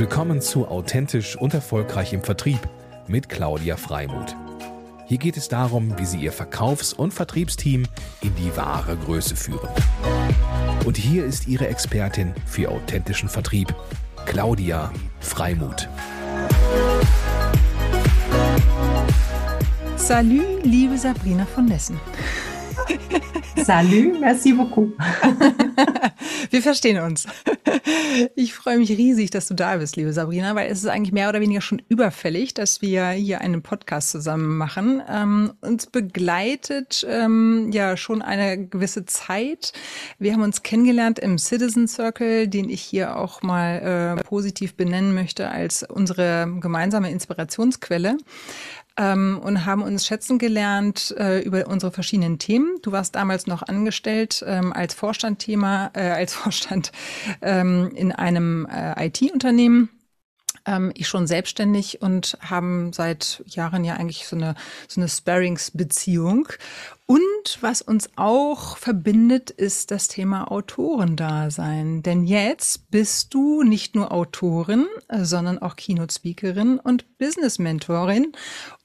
Willkommen zu Authentisch und Erfolgreich im Vertrieb mit Claudia Freimuth. Hier geht es darum, wie Sie Ihr Verkaufs- und Vertriebsteam in die wahre Größe führen. Und hier ist Ihre Expertin für authentischen Vertrieb, Claudia Freimuth. Salut, liebe Sabrina von Nessen. Salut, merci beaucoup. Wir verstehen uns. Ich freue mich riesig, dass du da bist, liebe Sabrina, weil es ist eigentlich mehr oder weniger schon überfällig, dass wir hier einen Podcast zusammen machen. Ähm, uns begleitet ähm, ja schon eine gewisse Zeit. Wir haben uns kennengelernt im Citizen Circle, den ich hier auch mal äh, positiv benennen möchte als unsere gemeinsame Inspirationsquelle ähm, und haben uns schätzen gelernt äh, über unsere verschiedenen Themen. Du warst damals noch angestellt ähm, als Vorstandthema, äh, als Vorstand ähm, in einem äh, IT-Unternehmen ähm, ich schon selbstständig und haben seit Jahren ja eigentlich so eine, so eine Sparings-Beziehung. Und was uns auch verbindet, ist das Thema Autorendasein. Denn jetzt bist du nicht nur Autorin, sondern auch Keynote-Speakerin und Business-Mentorin.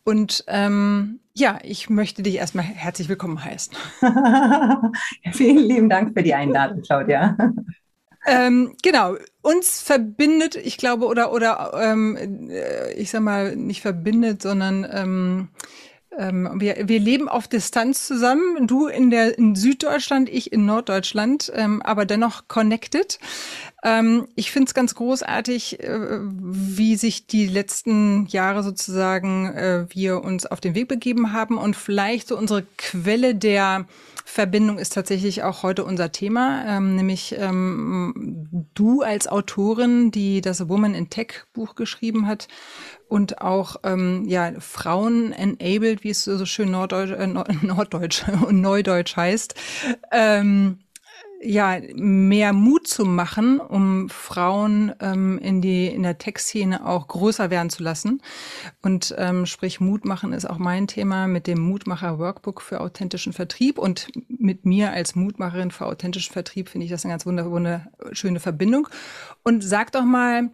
Und ähm, ja, ich möchte dich erstmal herzlich willkommen heißen. Vielen lieben Dank für die Einladung, Claudia. Ähm, genau, uns verbindet, ich glaube, oder oder ähm, äh, ich sag mal, nicht verbindet, sondern ähm, ähm, wir, wir leben auf Distanz zusammen. Du in der in Süddeutschland, ich in Norddeutschland, ähm, aber dennoch connected. Ähm, ich finde es ganz großartig, äh, wie sich die letzten Jahre sozusagen äh, wir uns auf den Weg begeben haben und vielleicht so unsere Quelle der Verbindung ist tatsächlich auch heute unser Thema, ähm, nämlich ähm, du als Autorin, die das Woman in Tech Buch geschrieben hat und auch ähm, ja Frauen enabled, wie es so schön Norddeutsch, äh, Norddeutsch und Neudeutsch heißt. Ähm, ja, mehr Mut zu machen, um Frauen ähm, in die in der Tech-Szene auch größer werden zu lassen. Und ähm, sprich Mut machen ist auch mein Thema mit dem Mutmacher Workbook für authentischen Vertrieb und mit mir als Mutmacherin für authentischen Vertrieb finde ich das eine ganz wunderschöne Verbindung. Und sag doch mal,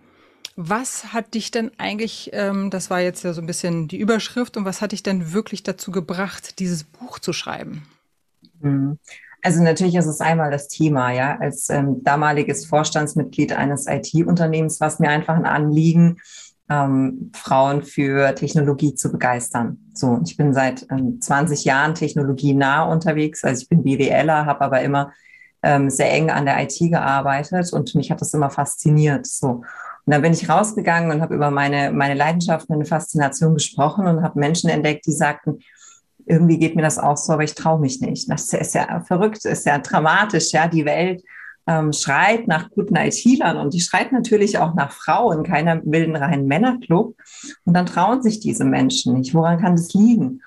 was hat dich denn eigentlich, ähm, das war jetzt ja so ein bisschen die Überschrift, und was hat dich denn wirklich dazu gebracht, dieses Buch zu schreiben? Mhm. Also natürlich ist es einmal das Thema, ja. Als ähm, damaliges Vorstandsmitglied eines IT-Unternehmens war es mir einfach ein Anliegen, ähm, Frauen für Technologie zu begeistern. So, ich bin seit ähm, 20 Jahren technologienah unterwegs. Also ich bin BWLer, habe aber immer ähm, sehr eng an der IT gearbeitet und mich hat das immer fasziniert. So. Und dann bin ich rausgegangen und habe über meine, meine Leidenschaft, meine Faszination gesprochen und habe Menschen entdeckt, die sagten, irgendwie geht mir das auch so, aber ich traue mich nicht. Das ist ja verrückt, ist ja dramatisch, ja. Die Welt ähm, schreit nach guten IT-Lern und die schreit natürlich auch nach Frauen. Keiner will einen reinen Männerclub. Und dann trauen sich diese Menschen nicht. Woran kann das liegen?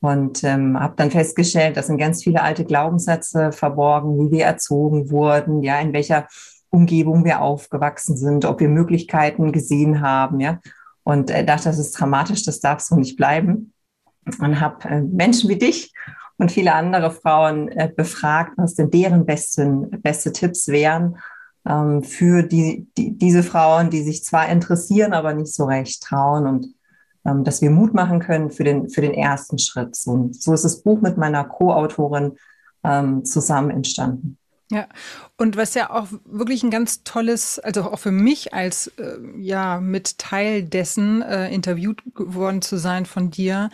Und ähm, habe dann festgestellt, das sind ganz viele alte Glaubenssätze verborgen, wie wir erzogen wurden, ja, in welcher Umgebung wir aufgewachsen sind, ob wir Möglichkeiten gesehen haben, ja. Und äh, dachte, das ist dramatisch, das darf so nicht bleiben und habe äh, Menschen wie dich und viele andere Frauen äh, befragt, was denn deren besten, beste Tipps wären ähm, für die, die, diese Frauen, die sich zwar interessieren, aber nicht so recht trauen und ähm, dass wir Mut machen können für den, für den ersten Schritt. So, so ist das Buch mit meiner Co-Autorin ähm, zusammen entstanden. Ja, und was ja auch wirklich ein ganz tolles, also auch für mich als äh, ja mit Teil dessen äh, interviewt worden zu sein von dir,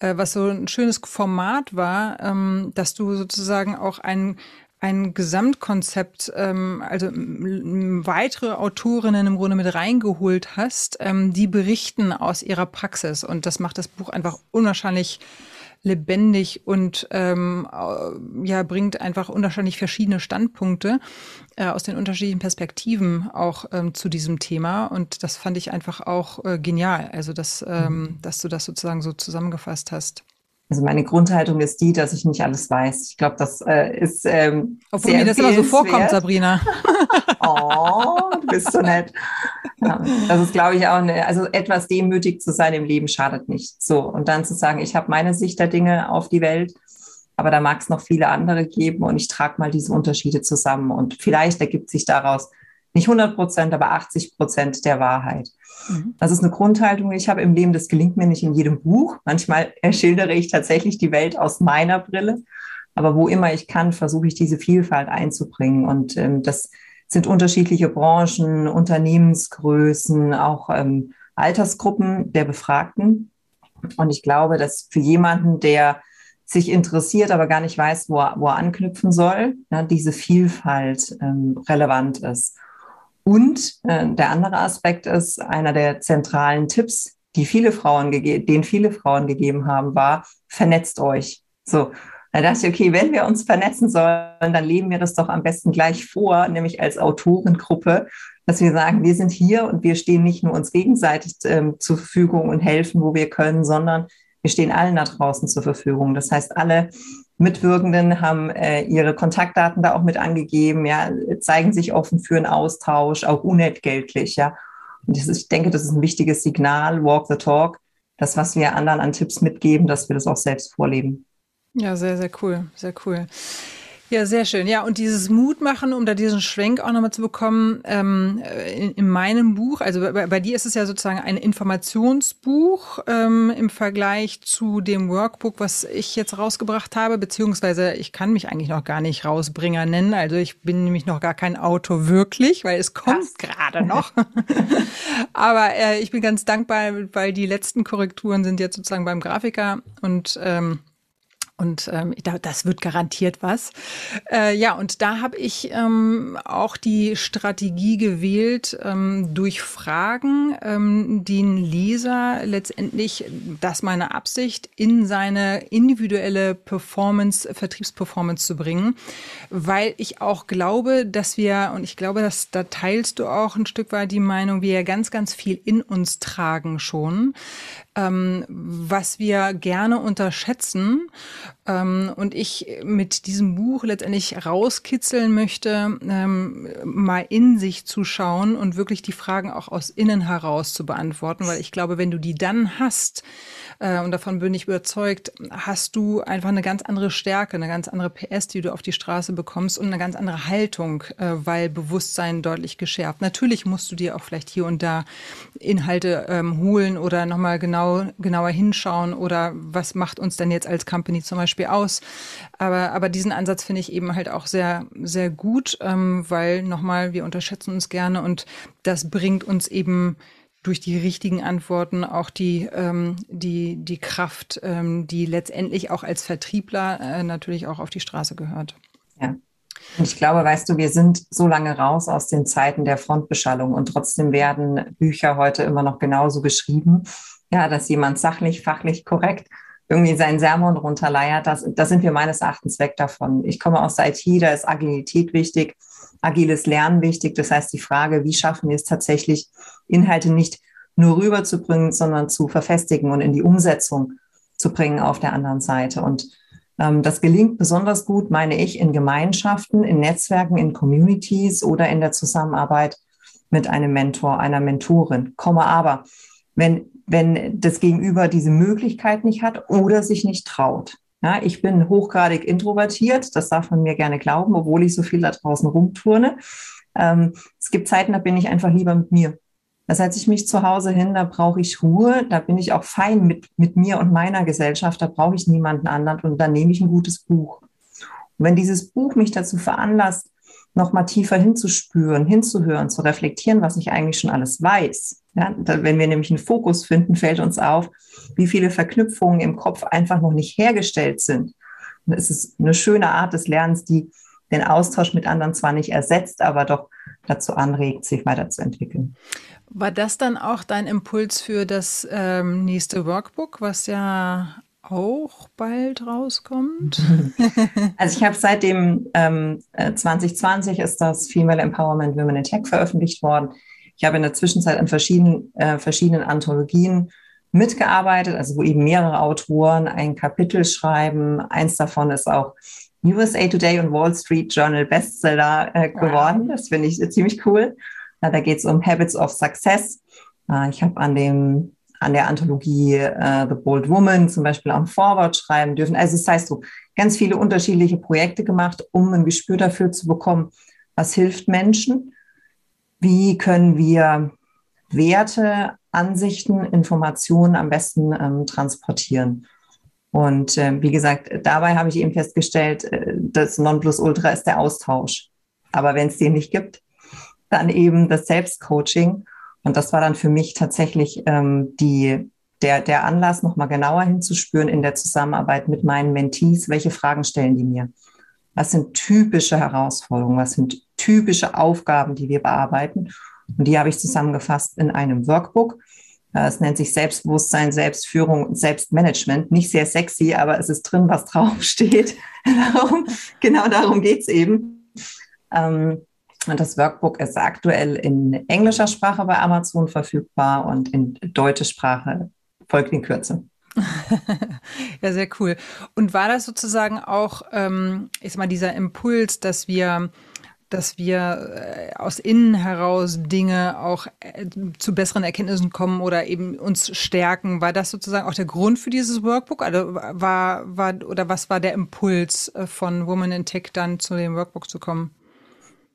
äh, was so ein schönes Format war, ähm, dass du sozusagen auch ein ein Gesamtkonzept, ähm, also weitere Autorinnen im Grunde mit reingeholt hast, ähm, die berichten aus ihrer Praxis. Und das macht das Buch einfach unwahrscheinlich lebendig und ähm, ja, bringt einfach unwahrscheinlich verschiedene Standpunkte äh, aus den unterschiedlichen Perspektiven auch ähm, zu diesem Thema. Und das fand ich einfach auch äh, genial. Also, dass, ähm, mhm. dass du das sozusagen so zusammengefasst hast. Also meine Grundhaltung ist die, dass ich nicht alles weiß. Ich glaube, das äh, ist ähm, Obwohl mir das immer so vorkommt, Sabrina. oh, du bist so nett. Ja, das ist, glaube ich, auch eine, also etwas demütig zu sein im Leben schadet nicht. So und dann zu sagen, ich habe meine Sicht der Dinge auf die Welt, aber da mag es noch viele andere geben und ich trage mal diese Unterschiede zusammen und vielleicht ergibt sich daraus nicht 100 Prozent, aber 80 Prozent der Wahrheit. Mhm. Das ist eine Grundhaltung, die ich habe im Leben. Das gelingt mir nicht in jedem Buch. Manchmal schildere ich tatsächlich die Welt aus meiner Brille. Aber wo immer ich kann, versuche ich diese Vielfalt einzubringen. Und ähm, das sind unterschiedliche Branchen, Unternehmensgrößen, auch ähm, Altersgruppen der Befragten. Und ich glaube, dass für jemanden, der sich interessiert, aber gar nicht weiß, wo er, wo er anknüpfen soll, ja, diese Vielfalt ähm, relevant ist. Und äh, der andere Aspekt ist, einer der zentralen Tipps, die viele Frauen den viele Frauen gegeben haben, war, vernetzt euch. So, da dachte ich, okay, wenn wir uns vernetzen sollen, dann leben wir das doch am besten gleich vor, nämlich als Autorengruppe, dass wir sagen, wir sind hier und wir stehen nicht nur uns gegenseitig ähm, zur Verfügung und helfen, wo wir können, sondern wir stehen allen da draußen zur Verfügung. Das heißt, alle Mitwirkenden haben äh, ihre Kontaktdaten da auch mit angegeben, ja, zeigen sich offen für einen Austausch, auch unentgeltlich, ja. Und ist, ich denke, das ist ein wichtiges Signal, walk the talk, das, was wir anderen an Tipps mitgeben, dass wir das auch selbst vorleben. Ja, sehr, sehr cool, sehr cool. Ja, sehr schön. Ja, und dieses Mut machen, um da diesen Schwenk auch nochmal zu bekommen, ähm, in, in, meinem Buch, also bei, bei, dir ist es ja sozusagen ein Informationsbuch ähm, im Vergleich zu dem Workbook, was ich jetzt rausgebracht habe, beziehungsweise ich kann mich eigentlich noch gar nicht Rausbringer nennen. Also ich bin nämlich noch gar kein Autor wirklich, weil es kommt gerade noch. Aber äh, ich bin ganz dankbar, weil die letzten Korrekturen sind jetzt sozusagen beim Grafiker und ähm, und ähm, das wird garantiert was. Äh, ja, und da habe ich ähm, auch die Strategie gewählt, ähm, durch Fragen ähm, den Leser letztendlich, das meine Absicht, in seine individuelle Performance, Vertriebsperformance zu bringen, weil ich auch glaube, dass wir, und ich glaube, dass da teilst du auch ein Stück weit die Meinung, wir ganz, ganz viel in uns tragen schon ähm, was wir gerne unterschätzen und ich mit diesem Buch letztendlich rauskitzeln möchte, ähm, mal in sich zu schauen und wirklich die Fragen auch aus innen heraus zu beantworten, weil ich glaube, wenn du die dann hast, äh, und davon bin ich überzeugt, hast du einfach eine ganz andere Stärke, eine ganz andere PS, die du auf die Straße bekommst und eine ganz andere Haltung, äh, weil Bewusstsein deutlich geschärft. Natürlich musst du dir auch vielleicht hier und da Inhalte ähm, holen oder nochmal genau, genauer hinschauen oder was macht uns denn jetzt als Company zum Beispiel aus. Aber, aber diesen Ansatz finde ich eben halt auch sehr, sehr gut, ähm, weil nochmal, wir unterschätzen uns gerne und das bringt uns eben durch die richtigen Antworten auch die, ähm, die, die Kraft, ähm, die letztendlich auch als Vertriebler äh, natürlich auch auf die Straße gehört. Ja. Und ich glaube, weißt du, wir sind so lange raus aus den Zeiten der Frontbeschallung und trotzdem werden Bücher heute immer noch genauso geschrieben, ja, dass jemand sachlich, fachlich korrekt irgendwie seinen Sermon runterleiert. Das, das sind wir meines Erachtens weg davon. Ich komme aus der IT, da ist Agilität wichtig agiles Lernen wichtig. Das heißt, die Frage, wie schaffen wir es tatsächlich, Inhalte nicht nur rüberzubringen, sondern zu verfestigen und in die Umsetzung zu bringen auf der anderen Seite. Und ähm, das gelingt besonders gut, meine ich, in Gemeinschaften, in Netzwerken, in Communities oder in der Zusammenarbeit mit einem Mentor, einer Mentorin. Komme aber, wenn, wenn das Gegenüber diese Möglichkeit nicht hat oder sich nicht traut. Ja, ich bin hochgradig introvertiert, das darf man mir gerne glauben, obwohl ich so viel da draußen rumturne. Ähm, es gibt Zeiten, da bin ich einfach lieber mit mir. Da setze ich mich zu Hause hin, da brauche ich Ruhe, da bin ich auch fein mit, mit mir und meiner Gesellschaft, da brauche ich niemanden anderen und dann nehme ich ein gutes Buch. Und wenn dieses Buch mich dazu veranlasst, noch mal tiefer hinzuspüren, hinzuhören, zu reflektieren, was ich eigentlich schon alles weiß, ja, wenn wir nämlich einen Fokus finden, fällt uns auf, wie viele Verknüpfungen im Kopf einfach noch nicht hergestellt sind. Und es ist eine schöne Art des Lernens, die den Austausch mit anderen zwar nicht ersetzt, aber doch dazu anregt, sich weiterzuentwickeln. War das dann auch dein Impuls für das ähm, nächste Workbook, was ja auch bald rauskommt? Also ich habe seit dem ähm, 2020 ist das Female Empowerment Women in Tech veröffentlicht worden. Ich habe in der Zwischenzeit an verschiedenen, äh, verschiedenen Anthologien mitgearbeitet, also wo eben mehrere Autoren ein Kapitel schreiben. Eins davon ist auch USA Today und Wall Street Journal Bestseller äh, geworden. Das finde ich ziemlich cool. Ja, da geht es um Habits of Success. Äh, ich habe an dem an der Anthologie äh, The Bold Woman zum Beispiel am Forward schreiben dürfen. Also das heißt so ganz viele unterschiedliche Projekte gemacht, um ein Gespür dafür zu bekommen, was hilft Menschen wie können wir Werte, Ansichten, Informationen am besten ähm, transportieren. Und äh, wie gesagt, dabei habe ich eben festgestellt, äh, das Nonplusultra ist der Austausch. Aber wenn es den nicht gibt, dann eben das Selbstcoaching. Und das war dann für mich tatsächlich ähm, die, der, der Anlass, nochmal genauer hinzuspüren in der Zusammenarbeit mit meinen Mentees. Welche Fragen stellen die mir? Was sind typische Herausforderungen? Was sind typische Aufgaben, die wir bearbeiten? Und die habe ich zusammengefasst in einem Workbook. Es nennt sich Selbstbewusstsein, Selbstführung und Selbstmanagement. Nicht sehr sexy, aber es ist drin, was draufsteht. genau darum geht's eben. Ähm, und das Workbook ist aktuell in englischer Sprache bei Amazon verfügbar und in deutsche Sprache folgt in Kürze. ja, sehr cool. Und war das sozusagen auch, ähm, ich sag mal, dieser Impuls, dass wir dass wir äh, aus innen heraus Dinge auch äh, zu besseren Erkenntnissen kommen oder eben uns stärken. War das sozusagen auch der Grund für dieses Workbook? Also war, war, oder was war der Impuls äh, von Woman in Tech dann zu dem Workbook zu kommen?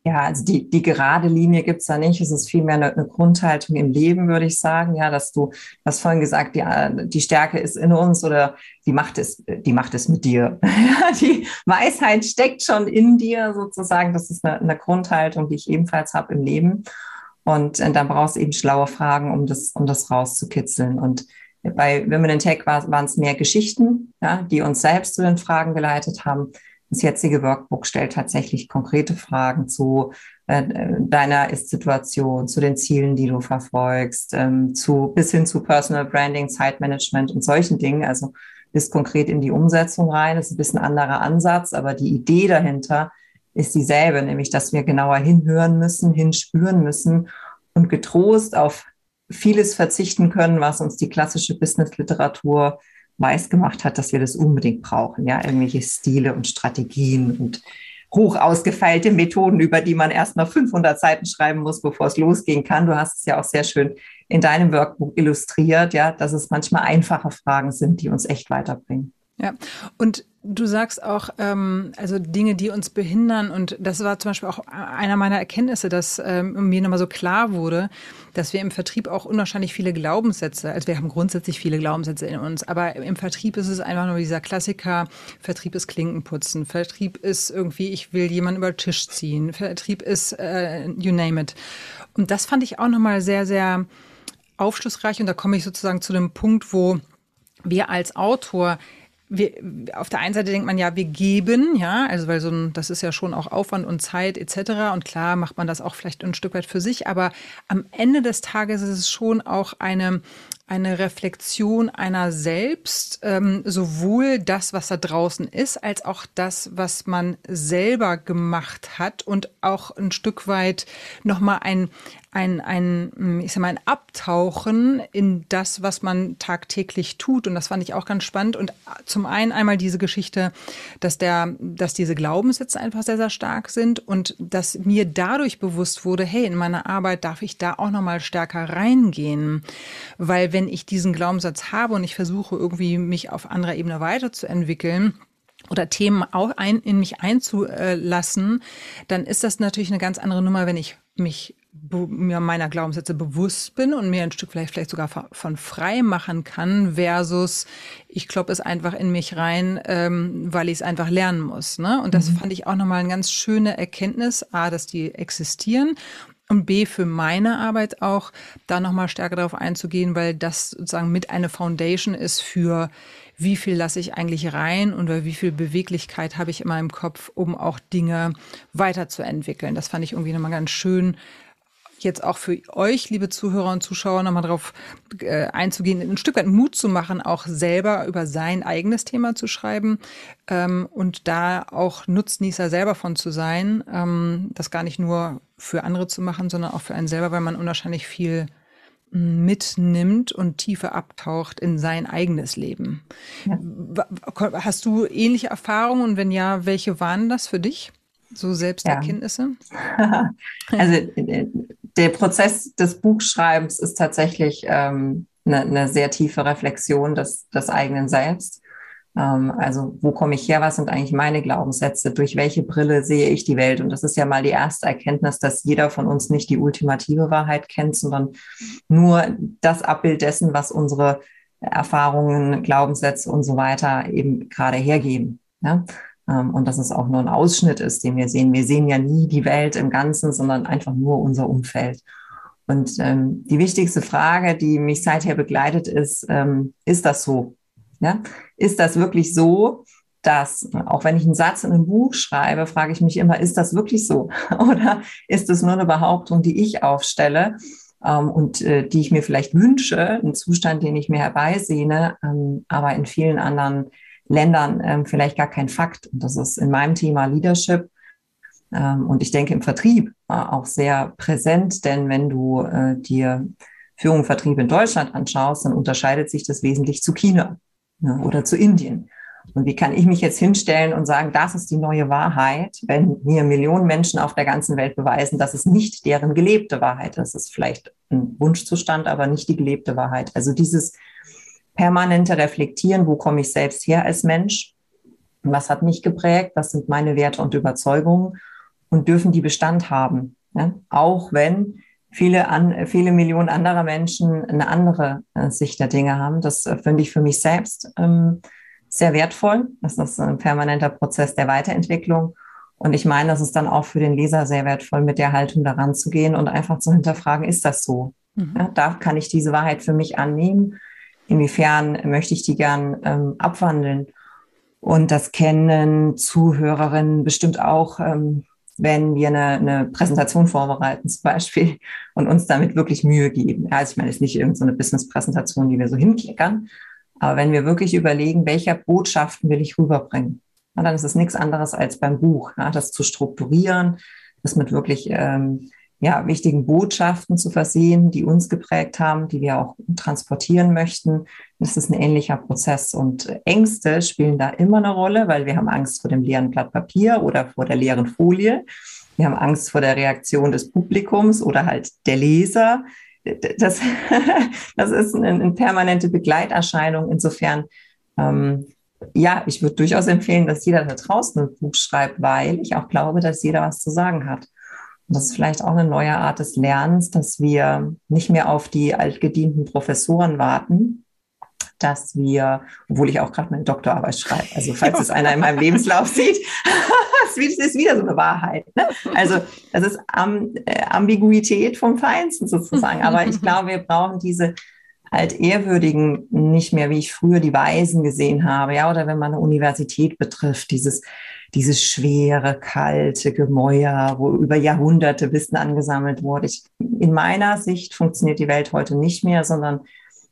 Ja, also die, die gerade Linie gibt's da nicht. Es ist vielmehr eine, eine Grundhaltung im Leben, würde ich sagen. Ja, dass du, hast vorhin gesagt, die, die Stärke ist in uns oder die Macht ist, die Macht ist mit dir. die Weisheit steckt schon in dir sozusagen. Das ist eine, eine Grundhaltung, die ich ebenfalls habe im Leben. Und äh, dann brauchst du eben schlaue Fragen, um das, um das rauszukitzeln. Und bei Women in Tech waren es mehr Geschichten, ja, die uns selbst zu den Fragen geleitet haben. Das jetzige Workbook stellt tatsächlich konkrete Fragen zu äh, deiner Ist-Situation, zu den Zielen, die du verfolgst, ähm, zu, bis hin zu Personal Branding, Zeitmanagement und solchen Dingen. Also bis konkret in die Umsetzung rein. Das ist ein bisschen anderer Ansatz, aber die Idee dahinter ist dieselbe, nämlich dass wir genauer hinhören müssen, hinspüren müssen und getrost auf vieles verzichten können, was uns die klassische Business-Literatur weiß gemacht hat, dass wir das unbedingt brauchen. Ja, irgendwelche Stile und Strategien und hoch ausgefeilte Methoden, über die man erst mal 500 Seiten schreiben muss, bevor es losgehen kann. Du hast es ja auch sehr schön in deinem Workbook illustriert, ja, dass es manchmal einfache Fragen sind, die uns echt weiterbringen. Ja, und du sagst auch, ähm, also Dinge, die uns behindern. Und das war zum Beispiel auch einer meiner Erkenntnisse, dass ähm, mir nochmal so klar wurde, dass wir im Vertrieb auch unwahrscheinlich viele Glaubenssätze, also wir haben grundsätzlich viele Glaubenssätze in uns, aber im Vertrieb ist es einfach nur dieser Klassiker, Vertrieb ist Klinkenputzen, Vertrieb ist irgendwie, ich will jemanden über den Tisch ziehen, Vertrieb ist äh, you name it. Und das fand ich auch nochmal sehr, sehr aufschlussreich. Und da komme ich sozusagen zu dem Punkt, wo wir als Autor wir, auf der einen Seite denkt man ja, wir geben, ja, also weil so ein, das ist ja schon auch Aufwand und Zeit etc. Und klar macht man das auch vielleicht ein Stück weit für sich, aber am Ende des Tages ist es schon auch eine eine Reflexion einer selbst, ähm, sowohl das, was da draußen ist, als auch das, was man selber gemacht hat und auch ein Stück weit nochmal ein, ein, ein, ich sag mal, ein Abtauchen in das, was man tagtäglich tut. Und das fand ich auch ganz spannend. Und zum einen einmal diese Geschichte, dass der, dass diese Glaubenssätze einfach sehr, sehr stark sind und dass mir dadurch bewusst wurde, hey, in meiner Arbeit darf ich da auch nochmal stärker reingehen. Weil wenn ich diesen Glaubenssatz habe und ich versuche irgendwie mich auf anderer Ebene weiterzuentwickeln, oder Themen auch ein, in mich einzulassen, dann ist das natürlich eine ganz andere Nummer, wenn ich mich mir meiner Glaubenssätze bewusst bin und mir ein Stück vielleicht, vielleicht sogar von frei machen kann, versus ich kloppe es einfach in mich rein, ähm, weil ich es einfach lernen muss. Ne? Und das mhm. fand ich auch nochmal eine ganz schöne Erkenntnis, A, dass die existieren und B, für meine Arbeit auch, da nochmal stärker darauf einzugehen, weil das sozusagen mit eine Foundation ist für, wie viel lasse ich eigentlich rein und wie viel Beweglichkeit habe ich in meinem Kopf, um auch Dinge weiterzuentwickeln. Das fand ich irgendwie nochmal ganz schön, jetzt auch für euch, liebe Zuhörer und Zuschauer, nochmal darauf äh, einzugehen, ein Stück weit Mut zu machen, auch selber über sein eigenes Thema zu schreiben ähm, und da auch Nutznießer selber von zu sein, ähm, das gar nicht nur für andere zu machen, sondern auch für einen selber, weil man unwahrscheinlich viel mitnimmt und tiefer abtaucht in sein eigenes Leben. Ja. Hast du ähnliche Erfahrungen und wenn ja, welche waren das für dich? So Selbsterkenntnisse? Ja. also äh, der Prozess des Buchschreibens ist tatsächlich ähm, eine, eine sehr tiefe Reflexion des, des eigenen Selbst. Ähm, also wo komme ich her? Was sind eigentlich meine Glaubenssätze? Durch welche Brille sehe ich die Welt? Und das ist ja mal die erste Erkenntnis, dass jeder von uns nicht die ultimative Wahrheit kennt, sondern nur das Abbild dessen, was unsere Erfahrungen, Glaubenssätze und so weiter eben gerade hergeben. Ja? Ähm, und dass es auch nur ein Ausschnitt ist, den wir sehen. Wir sehen ja nie die Welt im Ganzen, sondern einfach nur unser Umfeld. Und ähm, die wichtigste Frage, die mich seither begleitet, ist, ähm, ist das so? Ja? Ist das wirklich so, dass, auch wenn ich einen Satz in einem Buch schreibe, frage ich mich immer, ist das wirklich so? Oder ist es nur eine Behauptung, die ich aufstelle ähm, und äh, die ich mir vielleicht wünsche, ein Zustand, den ich mir herbeisehne, ähm, aber in vielen anderen Ländern ähm, vielleicht gar kein Fakt. Und das ist in meinem Thema Leadership ähm, und ich denke im Vertrieb äh, auch sehr präsent, denn wenn du äh, dir Führung und Vertrieb in Deutschland anschaust, dann unterscheidet sich das wesentlich zu China ne, oder zu Indien. Und wie kann ich mich jetzt hinstellen und sagen, das ist die neue Wahrheit, wenn mir Millionen Menschen auf der ganzen Welt beweisen, dass es nicht deren gelebte Wahrheit ist. Es ist vielleicht ein Wunschzustand, aber nicht die gelebte Wahrheit. Also dieses permanente Reflektieren, wo komme ich selbst her als Mensch? Was hat mich geprägt? Was sind meine Werte und Überzeugungen? Und dürfen die Bestand haben? Ja? Auch wenn viele, an, viele Millionen anderer Menschen eine andere äh, Sicht der Dinge haben. Das äh, finde ich für mich selbst ähm, sehr wertvoll. Das ist ein permanenter Prozess der Weiterentwicklung. Und ich meine, das ist dann auch für den Leser sehr wertvoll, mit der Haltung daran zu gehen und einfach zu hinterfragen, ist das so? Mhm. Ja, da kann ich diese Wahrheit für mich annehmen inwiefern möchte ich die gern ähm, abwandeln. Und das kennen Zuhörerinnen bestimmt auch, ähm, wenn wir eine, eine Präsentation vorbereiten zum Beispiel und uns damit wirklich Mühe geben. Also ich meine, es ist nicht irgendeine so Business-Präsentation, die wir so hinklickern, aber wenn wir wirklich überlegen, welcher Botschaften will ich rüberbringen, dann ist es nichts anderes als beim Buch, ja, das zu strukturieren, das mit wirklich ähm, ja, wichtigen Botschaften zu versehen, die uns geprägt haben, die wir auch transportieren möchten. Das ist ein ähnlicher Prozess und Ängste spielen da immer eine Rolle, weil wir haben Angst vor dem leeren Blatt Papier oder vor der leeren Folie. Wir haben Angst vor der Reaktion des Publikums oder halt der Leser. Das, das ist eine, eine permanente Begleiterscheinung. Insofern, ähm, ja, ich würde durchaus empfehlen, dass jeder da draußen ein Buch schreibt, weil ich auch glaube, dass jeder was zu sagen hat. Und das ist vielleicht auch eine neue Art des Lernens, dass wir nicht mehr auf die altgedienten Professoren warten, dass wir, obwohl ich auch gerade meine Doktorarbeit schreibe, also falls es einer in meinem Lebenslauf sieht, es ist wieder so eine Wahrheit. Ne? Also das ist Am äh, Ambiguität vom Feinsten sozusagen. Aber ich glaube, wir brauchen diese altehrwürdigen nicht mehr, wie ich früher die Weisen gesehen habe, ja, oder wenn man eine Universität betrifft, dieses dieses schwere, kalte Gemäuer, wo über Jahrhunderte Wissen angesammelt wurde. Ich, in meiner Sicht funktioniert die Welt heute nicht mehr, sondern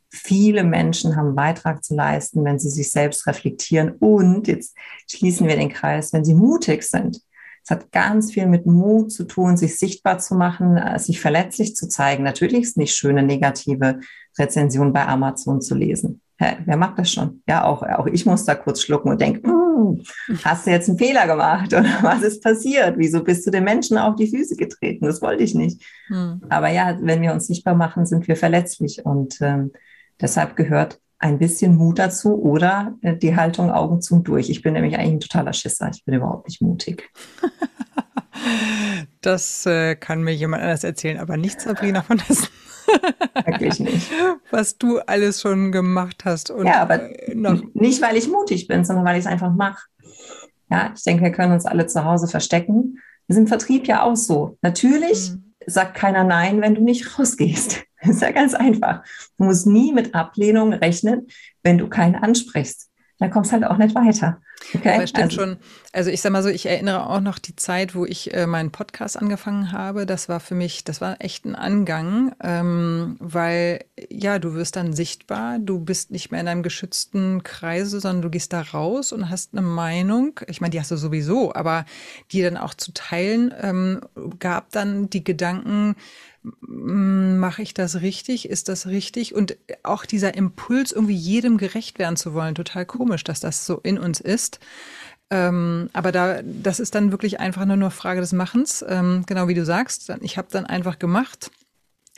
viele Menschen haben einen Beitrag zu leisten, wenn sie sich selbst reflektieren und jetzt schließen wir den Kreis, wenn sie mutig sind. Es hat ganz viel mit Mut zu tun, sich sichtbar zu machen, äh, sich verletzlich zu zeigen. Natürlich ist nicht schöne negative Rezension bei Amazon zu lesen. Hä, wer macht das schon? Ja, auch, auch ich muss da kurz schlucken und denken, hm, hast du jetzt einen Fehler gemacht oder was ist passiert? Wieso bist du den Menschen auf die Füße getreten? Das wollte ich nicht. Hm. Aber ja, wenn wir uns sichtbar machen, sind wir verletzlich und ähm, deshalb gehört ein bisschen Mut dazu oder äh, die Haltung Augen zu und durch. Ich bin nämlich eigentlich ein totaler Schisser. Ich bin überhaupt nicht mutig. Das äh, kann mir jemand anders erzählen, aber nicht Sabrina von Hessen. Wirklich nicht. Was du alles schon gemacht hast. Und ja, aber äh, nicht, weil ich mutig bin, sondern weil ich es einfach mache. Ja, ich denke, wir können uns alle zu Hause verstecken. Wir sind im Vertrieb ja auch so. Natürlich mhm. sagt keiner Nein, wenn du nicht rausgehst. Das ist ja ganz einfach. Du musst nie mit Ablehnung rechnen, wenn du keinen ansprichst dann kommst halt auch nicht weiter. Okay? Aber stimmt also, schon. Also ich sag mal so, ich erinnere auch noch die Zeit, wo ich äh, meinen Podcast angefangen habe. Das war für mich, das war echt ein Angang, ähm, weil ja, du wirst dann sichtbar, du bist nicht mehr in einem geschützten Kreise, sondern du gehst da raus und hast eine Meinung. Ich meine, die hast du sowieso, aber die dann auch zu teilen, ähm, gab dann die Gedanken, mache ich das richtig? Ist das richtig? Und auch dieser Impuls, irgendwie jedem gerecht werden zu wollen, total komisch, dass das so in uns ist. Ähm, aber da, das ist dann wirklich einfach nur eine Frage des Machens. Ähm, genau wie du sagst, ich habe dann einfach gemacht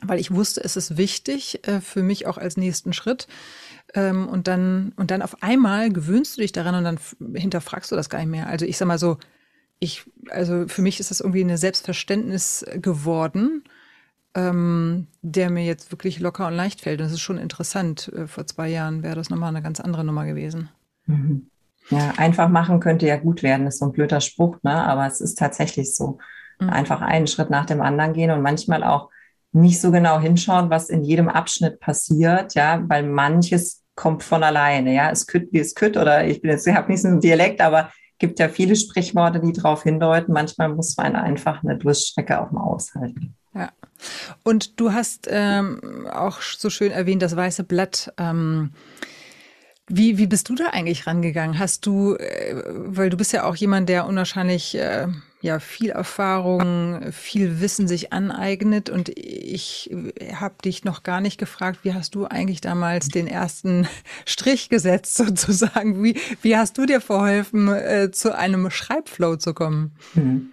weil ich wusste, es ist wichtig äh, für mich auch als nächsten Schritt. Ähm, und dann, und dann auf einmal gewöhnst du dich daran und dann hinterfragst du das gar nicht mehr. Also ich sag mal so, ich, also für mich ist das irgendwie eine Selbstverständnis geworden, ähm, der mir jetzt wirklich locker und leicht fällt. Und das ist schon interessant. Äh, vor zwei Jahren wäre das nochmal eine ganz andere Nummer gewesen. Mhm. Ja, einfach machen könnte ja gut werden, ist so ein blöder Spruch, ne? Aber es ist tatsächlich so. Mhm. Einfach einen Schritt nach dem anderen gehen und manchmal auch nicht so genau hinschauen, was in jedem Abschnitt passiert, ja, weil manches kommt von alleine, ja, es kütt wie es kütt oder ich bin jetzt, ich habe nicht so einen Dialekt, aber gibt ja viele Sprichworte, die darauf hindeuten. Manchmal muss man einfach eine Durststrecke auch mal aushalten. Ja. Und du hast ähm, auch so schön erwähnt, das weiße Blatt. Ähm, wie, wie bist du da eigentlich rangegangen? Hast du, äh, weil du bist ja auch jemand, der unwahrscheinlich äh, ja viel Erfahrung, viel Wissen sich aneignet und ich habe dich noch gar nicht gefragt, wie hast du eigentlich damals den ersten Strich gesetzt sozusagen? Wie, wie hast du dir verholfen, äh, zu einem Schreibflow zu kommen? Hm.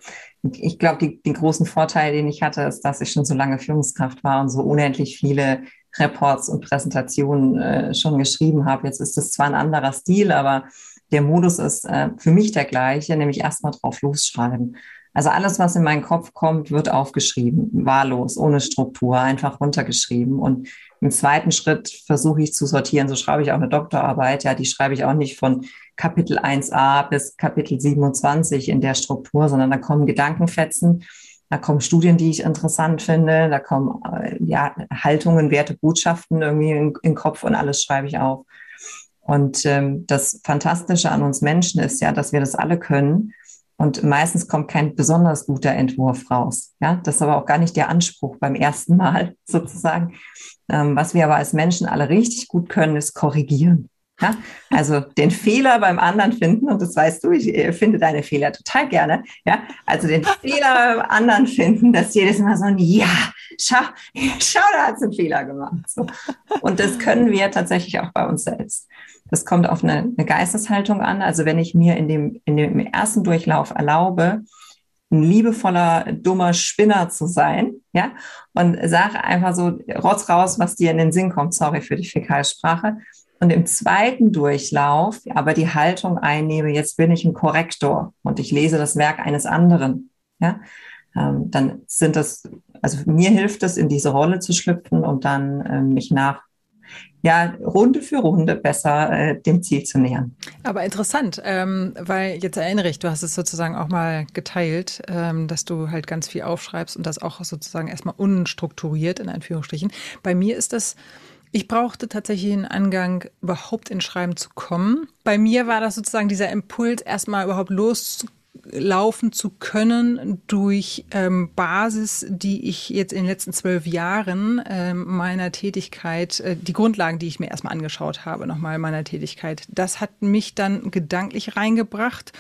Ich glaube, den großen Vorteil, den ich hatte, ist, dass ich schon so lange Führungskraft war und so unendlich viele Reports und Präsentationen äh, schon geschrieben habe. Jetzt ist es zwar ein anderer Stil, aber der Modus ist äh, für mich der gleiche, nämlich erstmal drauf losschreiben. Also alles, was in meinen Kopf kommt, wird aufgeschrieben, wahllos, ohne Struktur, einfach runtergeschrieben. Und im zweiten Schritt versuche ich zu sortieren. So schreibe ich auch eine Doktorarbeit. Ja, die schreibe ich auch nicht von Kapitel 1a bis Kapitel 27 in der Struktur, sondern da kommen Gedankenfetzen, da kommen Studien, die ich interessant finde, da kommen äh, ja, Haltungen, Werte, Botschaften irgendwie in, in den Kopf und alles schreibe ich auf. Und ähm, das Fantastische an uns Menschen ist ja, dass wir das alle können. Und meistens kommt kein besonders guter Entwurf raus. Ja, das ist aber auch gar nicht der Anspruch beim ersten Mal sozusagen. Ähm, was wir aber als Menschen alle richtig gut können, ist korrigieren. Ja? Also den Fehler beim anderen finden, und das weißt du, ich äh, finde deine Fehler total gerne. Ja? Also den Fehler beim anderen finden, dass jedes Mal so ein Ja, schau, schau, da hat es einen Fehler gemacht. So. Und das können wir tatsächlich auch bei uns selbst. Das kommt auf eine, eine Geisteshaltung an. Also wenn ich mir in dem, in dem ersten Durchlauf erlaube, ein liebevoller, dummer Spinner zu sein, ja, und sage einfach so, rotz raus, was dir in den Sinn kommt, sorry für die Fäkalsprache, und im zweiten Durchlauf aber die Haltung einnehme, jetzt bin ich ein Korrektor und ich lese das Werk eines anderen, ja, ähm, dann sind das, also mir hilft es, in diese Rolle zu schlüpfen und dann ähm, mich nach ja, Runde für Runde besser äh, dem Ziel zu nähern. Aber interessant, ähm, weil jetzt erinnere ich, du hast es sozusagen auch mal geteilt, ähm, dass du halt ganz viel aufschreibst und das auch sozusagen erstmal unstrukturiert in Anführungsstrichen. Bei mir ist das ich brauchte tatsächlich einen Angang, überhaupt ins Schreiben zu kommen. Bei mir war das sozusagen dieser Impuls, erstmal überhaupt loslaufen zu können durch ähm, Basis, die ich jetzt in den letzten zwölf Jahren ähm, meiner Tätigkeit, äh, die Grundlagen, die ich mir erstmal angeschaut habe, nochmal meiner Tätigkeit, das hat mich dann gedanklich reingebracht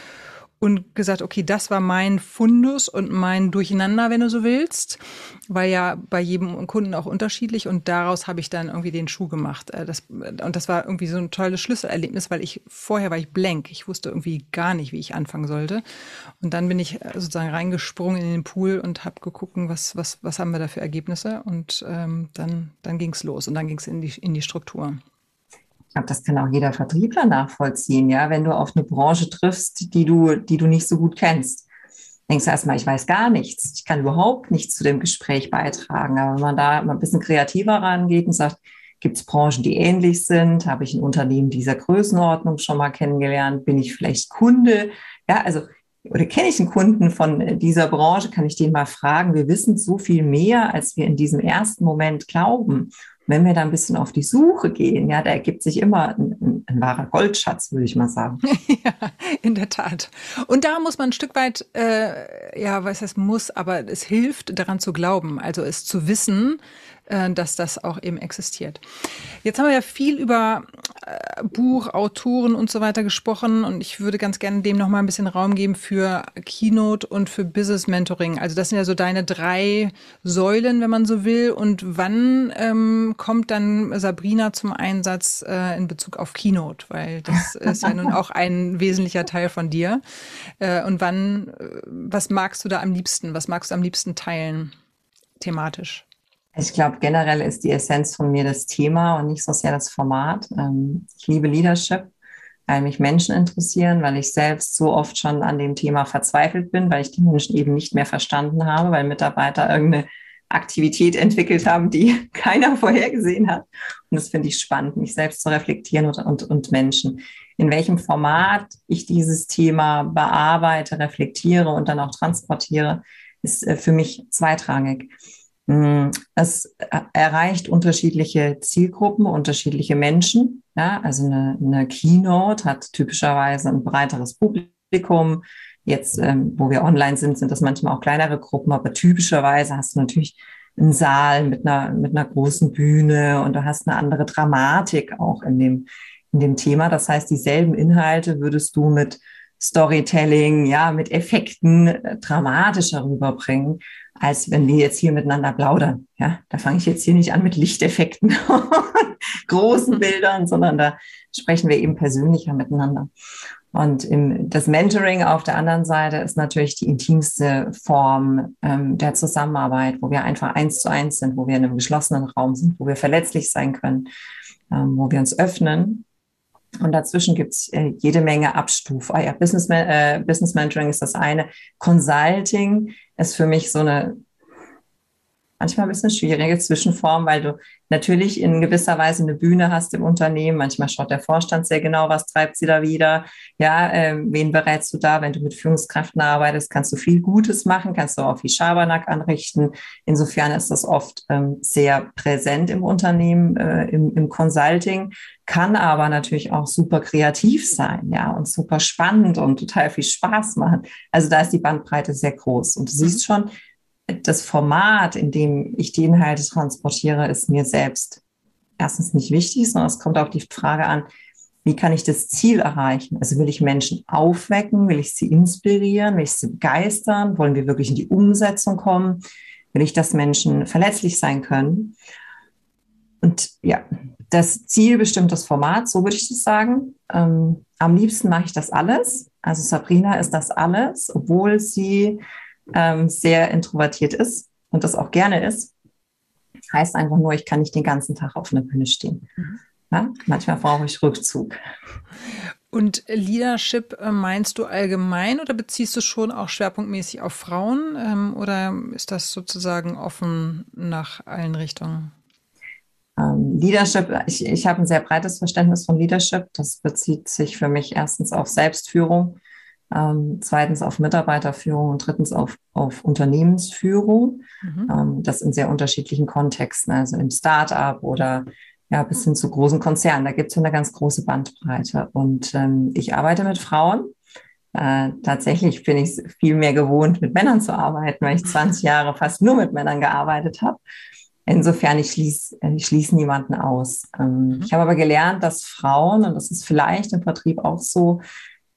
und gesagt, okay, das war mein Fundus und mein Durcheinander, wenn du so willst, weil ja bei jedem Kunden auch unterschiedlich und daraus habe ich dann irgendwie den Schuh gemacht. Äh, das, und das war irgendwie so ein tolles Schlüsselerlebnis, weil ich vorher war ich blank. Ich wusste irgendwie gar nicht, wie ich anfangen sollte. Und dann bin ich äh, sozusagen reingesprungen in den Pool und habe geguckt, was, was, was haben wir da für Ergebnisse und ähm, dann, dann ging es los und dann ging es in die, in die Struktur ich glaube, das kann auch jeder Vertriebler nachvollziehen, ja, wenn du auf eine Branche triffst, die du, die du nicht so gut kennst. Denkst du erstmal, ich weiß gar nichts, ich kann überhaupt nichts zu dem Gespräch beitragen. Aber wenn man da mal ein bisschen kreativer rangeht und sagt, gibt es Branchen, die ähnlich sind? Habe ich ein Unternehmen dieser Größenordnung schon mal kennengelernt? Bin ich vielleicht Kunde? Ja, also oder kenne ich einen Kunden von dieser Branche, kann ich den mal fragen. Wir wissen so viel mehr, als wir in diesem ersten Moment glauben. Wenn wir da ein bisschen auf die Suche gehen, ja, da ergibt sich immer ein, ein, ein wahrer Goldschatz, würde ich mal sagen. ja, in der Tat. Und da muss man ein Stück weit, äh, ja, was heißt muss, aber es hilft, daran zu glauben, also es zu wissen, dass das auch eben existiert. Jetzt haben wir ja viel über äh, Buch, Autoren und so weiter gesprochen und ich würde ganz gerne dem noch mal ein bisschen Raum geben für Keynote und für Business Mentoring. Also das sind ja so deine drei Säulen, wenn man so will. Und wann ähm, kommt dann Sabrina zum Einsatz äh, in Bezug auf Keynote? Weil das ist ja nun auch ein wesentlicher Teil von dir. Äh, und wann, äh, was magst du da am liebsten? Was magst du am liebsten teilen thematisch? Ich glaube, generell ist die Essenz von mir das Thema und nicht so sehr das Format. Ähm, ich liebe Leadership, weil mich Menschen interessieren, weil ich selbst so oft schon an dem Thema verzweifelt bin, weil ich die Menschen eben nicht mehr verstanden habe, weil Mitarbeiter irgendeine Aktivität entwickelt haben, die keiner vorhergesehen hat. Und das finde ich spannend, mich selbst zu reflektieren und, und, und Menschen. In welchem Format ich dieses Thema bearbeite, reflektiere und dann auch transportiere, ist äh, für mich zweitrangig. Mm, es erreicht unterschiedliche Zielgruppen, unterschiedliche Menschen. Ja, also eine, eine Keynote hat typischerweise ein breiteres Publikum. Jetzt, ähm, wo wir online sind, sind das manchmal auch kleinere Gruppen, aber typischerweise hast du natürlich einen Saal mit einer, mit einer großen Bühne und du hast eine andere Dramatik auch in dem, in dem Thema. Das heißt, dieselben Inhalte würdest du mit Storytelling, ja, mit Effekten äh, dramatischer rüberbringen als wenn wir jetzt hier miteinander plaudern. Ja, da fange ich jetzt hier nicht an mit Lichteffekten großen Bildern, sondern da sprechen wir eben persönlicher miteinander. Und im, das Mentoring auf der anderen Seite ist natürlich die intimste Form ähm, der Zusammenarbeit, wo wir einfach eins zu eins sind, wo wir in einem geschlossenen Raum sind, wo wir verletzlich sein können, ähm, wo wir uns öffnen. Und dazwischen gibt's äh, jede Menge Abstuf. Ah ja, Business, äh, Business Mentoring ist das eine. Consulting ist für mich so eine manchmal ein bisschen schwierige Zwischenform, weil du natürlich in gewisser Weise eine Bühne hast im Unternehmen. Manchmal schaut der Vorstand sehr genau, was treibt sie da wieder. Ja, äh, wen berätst du da? Wenn du mit Führungskräften arbeitest, kannst du viel Gutes machen, kannst du auch viel Schabernack anrichten. Insofern ist das oft ähm, sehr präsent im Unternehmen, äh, im, im Consulting, kann aber natürlich auch super kreativ sein, ja, und super spannend und total viel Spaß machen. Also da ist die Bandbreite sehr groß. Und du siehst mhm. schon, das Format, in dem ich die Inhalte transportiere, ist mir selbst erstens nicht wichtig, sondern es kommt auf die Frage an, wie kann ich das Ziel erreichen? Also will ich Menschen aufwecken? Will ich sie inspirieren? Will ich sie begeistern? Wollen wir wirklich in die Umsetzung kommen? Will ich, dass Menschen verletzlich sein können? Und ja, das Ziel bestimmt das Format, so würde ich das sagen. Ähm, am liebsten mache ich das alles. Also Sabrina ist das alles, obwohl sie ähm, sehr introvertiert ist und das auch gerne ist. Heißt einfach nur, ich kann nicht den ganzen Tag auf einer Bühne stehen. Mhm. Ja? Manchmal brauche ich Rückzug. Und Leadership äh, meinst du allgemein oder beziehst du schon auch schwerpunktmäßig auf Frauen ähm, oder ist das sozusagen offen nach allen Richtungen? Ähm, Leadership, ich, ich habe ein sehr breites Verständnis von Leadership. Das bezieht sich für mich erstens auf Selbstführung, ähm, zweitens auf Mitarbeiterführung und drittens auf, auf Unternehmensführung. Mhm. Ähm, das in sehr unterschiedlichen Kontexten, also im Start-up oder ja, bis hin zu großen Konzernen. Da gibt es eine ganz große Bandbreite. Und ähm, ich arbeite mit Frauen. Äh, tatsächlich bin ich viel mehr gewohnt, mit Männern zu arbeiten, weil ich 20 Jahre fast nur mit Männern gearbeitet habe. Insofern, ich schließe ich schließ niemanden aus. Ähm, mhm. Ich habe aber gelernt, dass Frauen, und das ist vielleicht im Vertrieb auch so,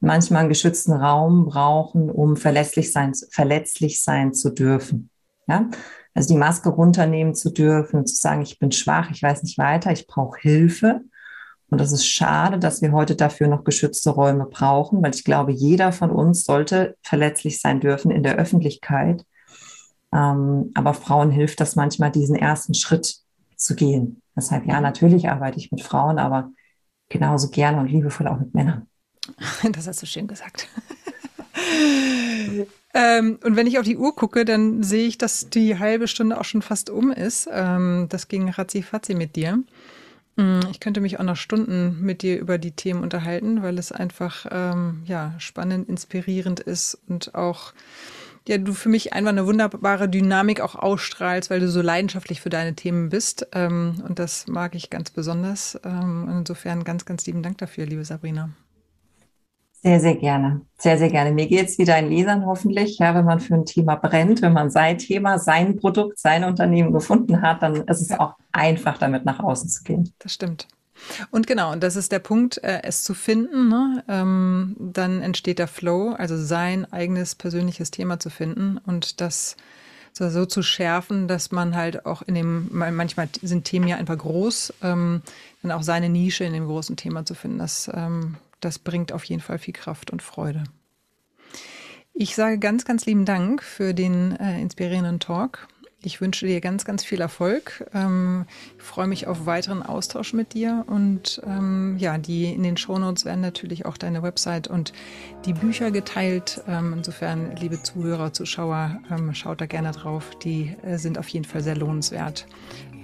manchmal einen geschützten Raum brauchen, um verletzlich sein, verletzlich sein zu dürfen. Ja? Also die Maske runternehmen zu dürfen und zu sagen, ich bin schwach, ich weiß nicht weiter, ich brauche Hilfe. Und das ist schade, dass wir heute dafür noch geschützte Räume brauchen, weil ich glaube, jeder von uns sollte verletzlich sein dürfen in der Öffentlichkeit. Ähm, aber Frauen hilft das manchmal, diesen ersten Schritt zu gehen. Deshalb, ja, natürlich arbeite ich mit Frauen, aber genauso gerne und liebevoll auch mit Männern. Das hast du schön gesagt. ähm, und wenn ich auf die Uhr gucke, dann sehe ich, dass die halbe Stunde auch schon fast um ist. Ähm, das ging ratzi-fatzi mit dir. Mm, ich könnte mich auch noch Stunden mit dir über die Themen unterhalten, weil es einfach ähm, ja, spannend, inspirierend ist und auch ja, du für mich einfach eine wunderbare Dynamik auch ausstrahlst, weil du so leidenschaftlich für deine Themen bist. Ähm, und das mag ich ganz besonders. Ähm, insofern ganz, ganz lieben Dank dafür, liebe Sabrina. Sehr, sehr gerne. Sehr, sehr gerne. Mir geht es wie deinen Lesern hoffentlich. Ja, wenn man für ein Thema brennt, wenn man sein Thema, sein Produkt, sein Unternehmen gefunden hat, dann ist es auch einfach, damit nach außen zu gehen. Das stimmt. Und genau, und das ist der Punkt, äh, es zu finden. Ne? Ähm, dann entsteht der Flow, also sein eigenes persönliches Thema zu finden und das so, so zu schärfen, dass man halt auch in dem, manchmal sind Themen ja einfach groß, ähm, dann auch seine Nische in dem großen Thema zu finden. Das ähm, das bringt auf jeden Fall viel Kraft und Freude. Ich sage ganz, ganz lieben Dank für den äh, inspirierenden Talk. ich wünsche dir ganz, ganz viel Erfolg. Ähm, ich freue mich auf weiteren Austausch mit dir. Und ähm, ja, die in den Shownotes werden natürlich auch deine Website und die Bücher geteilt. Ähm, insofern, liebe Zuhörer, Zuschauer, ähm, schaut da gerne drauf. Die äh, sind auf jeden Fall sehr lohnenswert,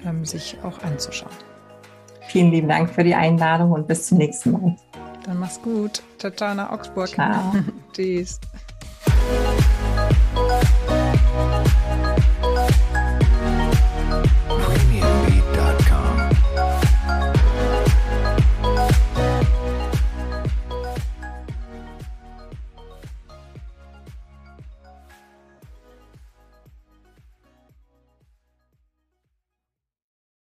ähm, sich auch anzuschauen. Vielen lieben Dank für die Einladung und bis zum nächsten Mal. Dann mach's gut. Ciao, ciao nach Augsburg. Ciao. Tschüss.